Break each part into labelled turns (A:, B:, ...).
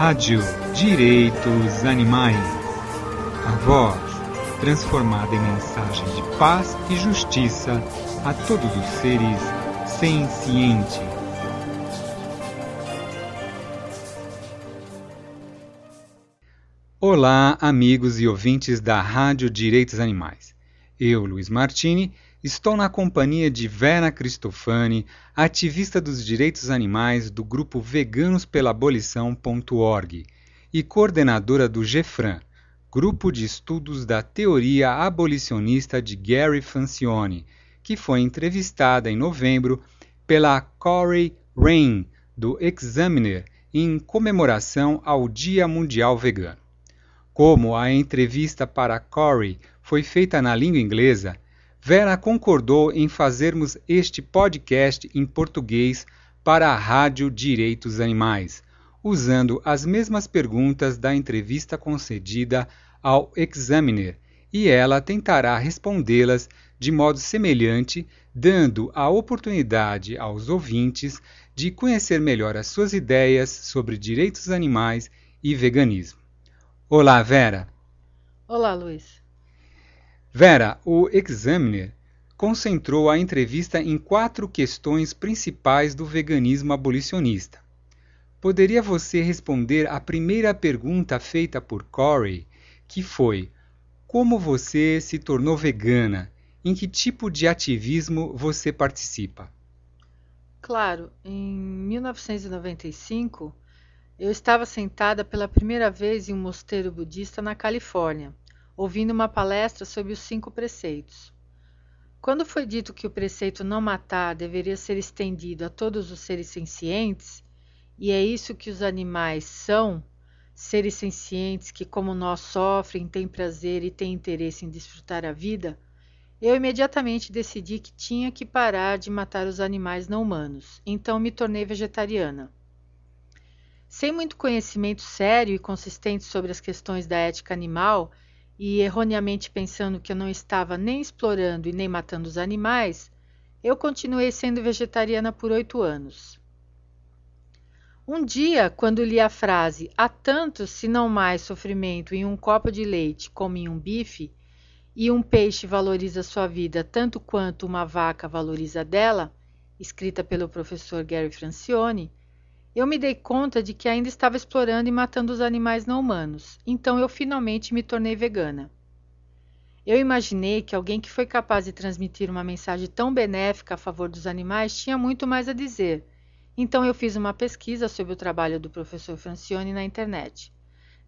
A: Rádio Direitos Animais. A voz transformada em mensagem de paz e justiça a todos os seres sencientes. Olá, amigos e ouvintes da Rádio Direitos Animais. Eu, Luiz Martini, Estou na companhia de Vera Cristofani, ativista dos direitos animais do grupo Veganos pela Abolição.org e coordenadora do GEFRAN, Grupo de Estudos da Teoria Abolicionista de Gary Francione, que foi entrevistada em novembro pela Corey Rain, do Examiner, em comemoração ao Dia Mundial Vegano. Como a entrevista para Corey foi feita na língua inglesa, Vera concordou em fazermos este podcast em português para a Rádio Direitos Animais, usando as mesmas perguntas da entrevista concedida ao Examiner, e ela tentará respondê-las de modo semelhante, dando a oportunidade aos ouvintes de conhecer melhor as suas ideias sobre direitos animais e veganismo. Olá, Vera.
B: Olá, Luiz.
A: Vera, o Examiner concentrou a entrevista em quatro questões principais do veganismo abolicionista. Poderia você responder à primeira pergunta feita por Corey, que foi: Como você se tornou vegana? Em que tipo de ativismo você participa?
B: Claro, em 1995, eu estava sentada pela primeira vez em um mosteiro budista na Califórnia ouvindo uma palestra sobre os cinco preceitos. Quando foi dito que o preceito não matar deveria ser estendido a todos os seres sencientes, e é isso que os animais são, seres sencientes que, como nós, sofrem, têm prazer e têm interesse em desfrutar a vida, eu imediatamente decidi que tinha que parar de matar os animais não humanos, então me tornei vegetariana. Sem muito conhecimento sério e consistente sobre as questões da ética animal, e erroneamente pensando que eu não estava nem explorando e nem matando os animais, eu continuei sendo vegetariana por oito anos. Um dia, quando li a frase há tanto, se não mais, sofrimento em um copo de leite como em um bife, e um peixe valoriza sua vida tanto quanto uma vaca valoriza dela, escrita pelo professor Gary Francione, eu me dei conta de que ainda estava explorando e matando os animais não humanos, então eu finalmente me tornei vegana. Eu imaginei que alguém que foi capaz de transmitir uma mensagem tão benéfica a favor dos animais tinha muito mais a dizer. Então eu fiz uma pesquisa sobre o trabalho do professor Francione na internet.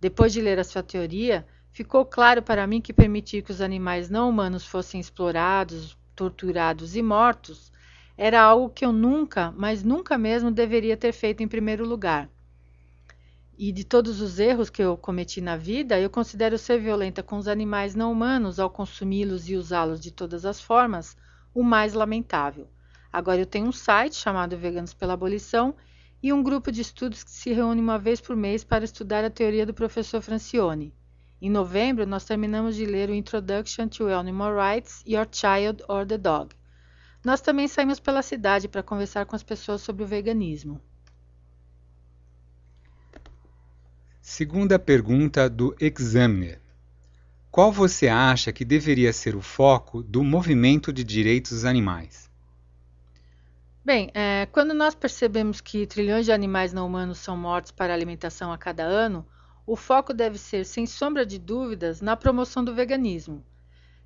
B: Depois de ler a sua teoria, ficou claro para mim que permitir que os animais não humanos fossem explorados, torturados e mortos era algo que eu nunca, mas nunca mesmo deveria ter feito em primeiro lugar. E de todos os erros que eu cometi na vida, eu considero ser violenta com os animais não humanos ao consumi-los e usá-los de todas as formas o mais lamentável. Agora eu tenho um site chamado Veganos pela Abolição e um grupo de estudos que se reúne uma vez por mês para estudar a teoria do professor Francione. Em novembro, nós terminamos de ler o Introduction to Animal Rights, Your Child or the Dog. Nós também saímos pela cidade para conversar com as pessoas sobre o veganismo.
A: Segunda pergunta do Examiner. Qual você acha que deveria ser o foco do movimento de direitos dos animais?
B: Bem, é, quando nós percebemos que trilhões de animais não humanos são mortos para alimentação a cada ano, o foco deve ser, sem sombra de dúvidas, na promoção do veganismo.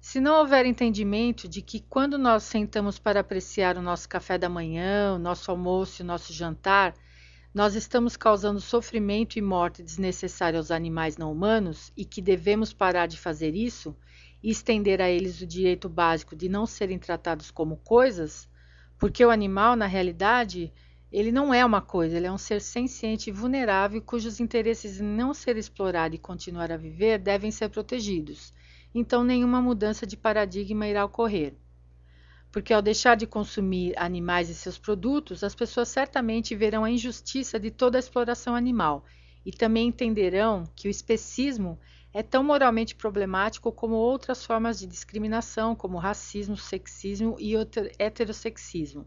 B: Se não houver entendimento de que quando nós sentamos para apreciar o nosso café da manhã, o nosso almoço e o nosso jantar, nós estamos causando sofrimento e morte desnecessária aos animais não humanos e que devemos parar de fazer isso e estender a eles o direito básico de não serem tratados como coisas, porque o animal, na realidade, ele não é uma coisa, ele é um ser senciente e vulnerável cujos interesses em não ser explorado e continuar a viver devem ser protegidos então nenhuma mudança de paradigma irá ocorrer. Porque ao deixar de consumir animais e seus produtos, as pessoas certamente verão a injustiça de toda a exploração animal e também entenderão que o especismo é tão moralmente problemático como outras formas de discriminação, como racismo, sexismo e heterossexismo.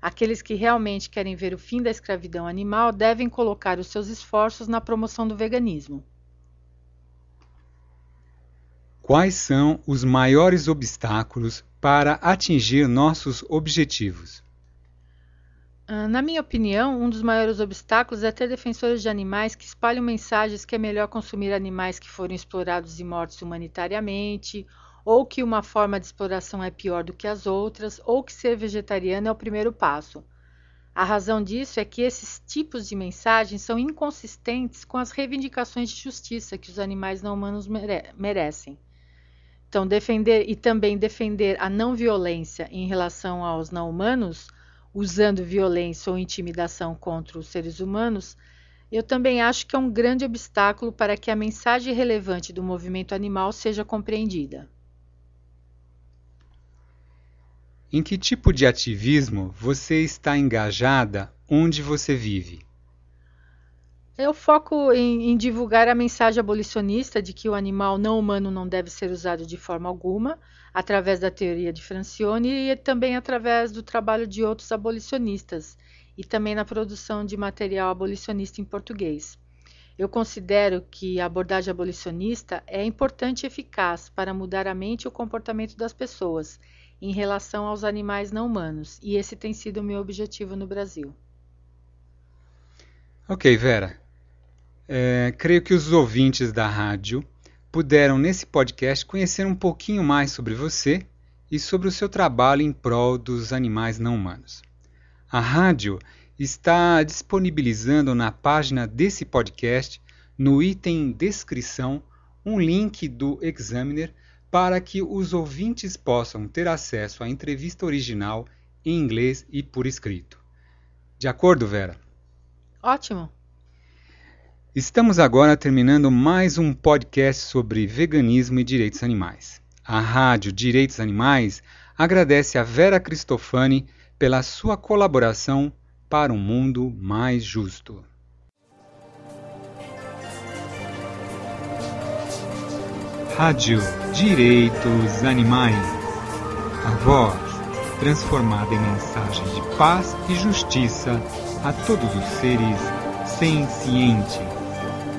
B: Aqueles que realmente querem ver o fim da escravidão animal devem colocar os seus esforços na promoção do veganismo.
A: Quais são os maiores obstáculos para atingir nossos objetivos?
B: Ah, na minha opinião, um dos maiores obstáculos é ter defensores de animais que espalham mensagens que é melhor consumir animais que foram explorados e mortos humanitariamente ou que uma forma de exploração é pior do que as outras, ou que ser vegetariano é o primeiro passo. A razão disso é que esses tipos de mensagens são inconsistentes com as reivindicações de justiça que os animais não humanos mere merecem. Então, defender e também defender a não violência em relação aos não humanos, usando violência ou intimidação contra os seres humanos, eu também acho que é um grande obstáculo para que a mensagem relevante do movimento animal seja compreendida.
A: Em que tipo de ativismo você está engajada onde você vive?
B: Eu foco em, em, divulgar a mensagem abolicionista de que o animal não humano não deve ser usado de forma alguma, através da teoria de Francione e também através do trabalho de outros abolicionistas, e também na produção de material abolicionista em português. Eu considero que a abordagem abolicionista é importante e eficaz para mudar a mente e o comportamento das pessoas em relação aos animais não humanos, e esse tem sido o meu objetivo no Brasil.
A: Ok, Vera. É, creio que os ouvintes da rádio puderam, nesse podcast, conhecer um pouquinho mais sobre você e sobre o seu trabalho em prol dos animais não humanos. A rádio está disponibilizando na página desse podcast, no item descrição, um link do Examiner para que os ouvintes possam ter acesso à entrevista original em inglês e por escrito. De acordo, Vera?
B: Ótimo!
A: Estamos agora terminando mais um podcast sobre veganismo e direitos animais. A Rádio Direitos Animais agradece a Vera Cristofani pela sua colaboração para um mundo mais justo. Rádio Direitos Animais. A voz transformada em mensagem de paz e justiça a todos os seres sencientes.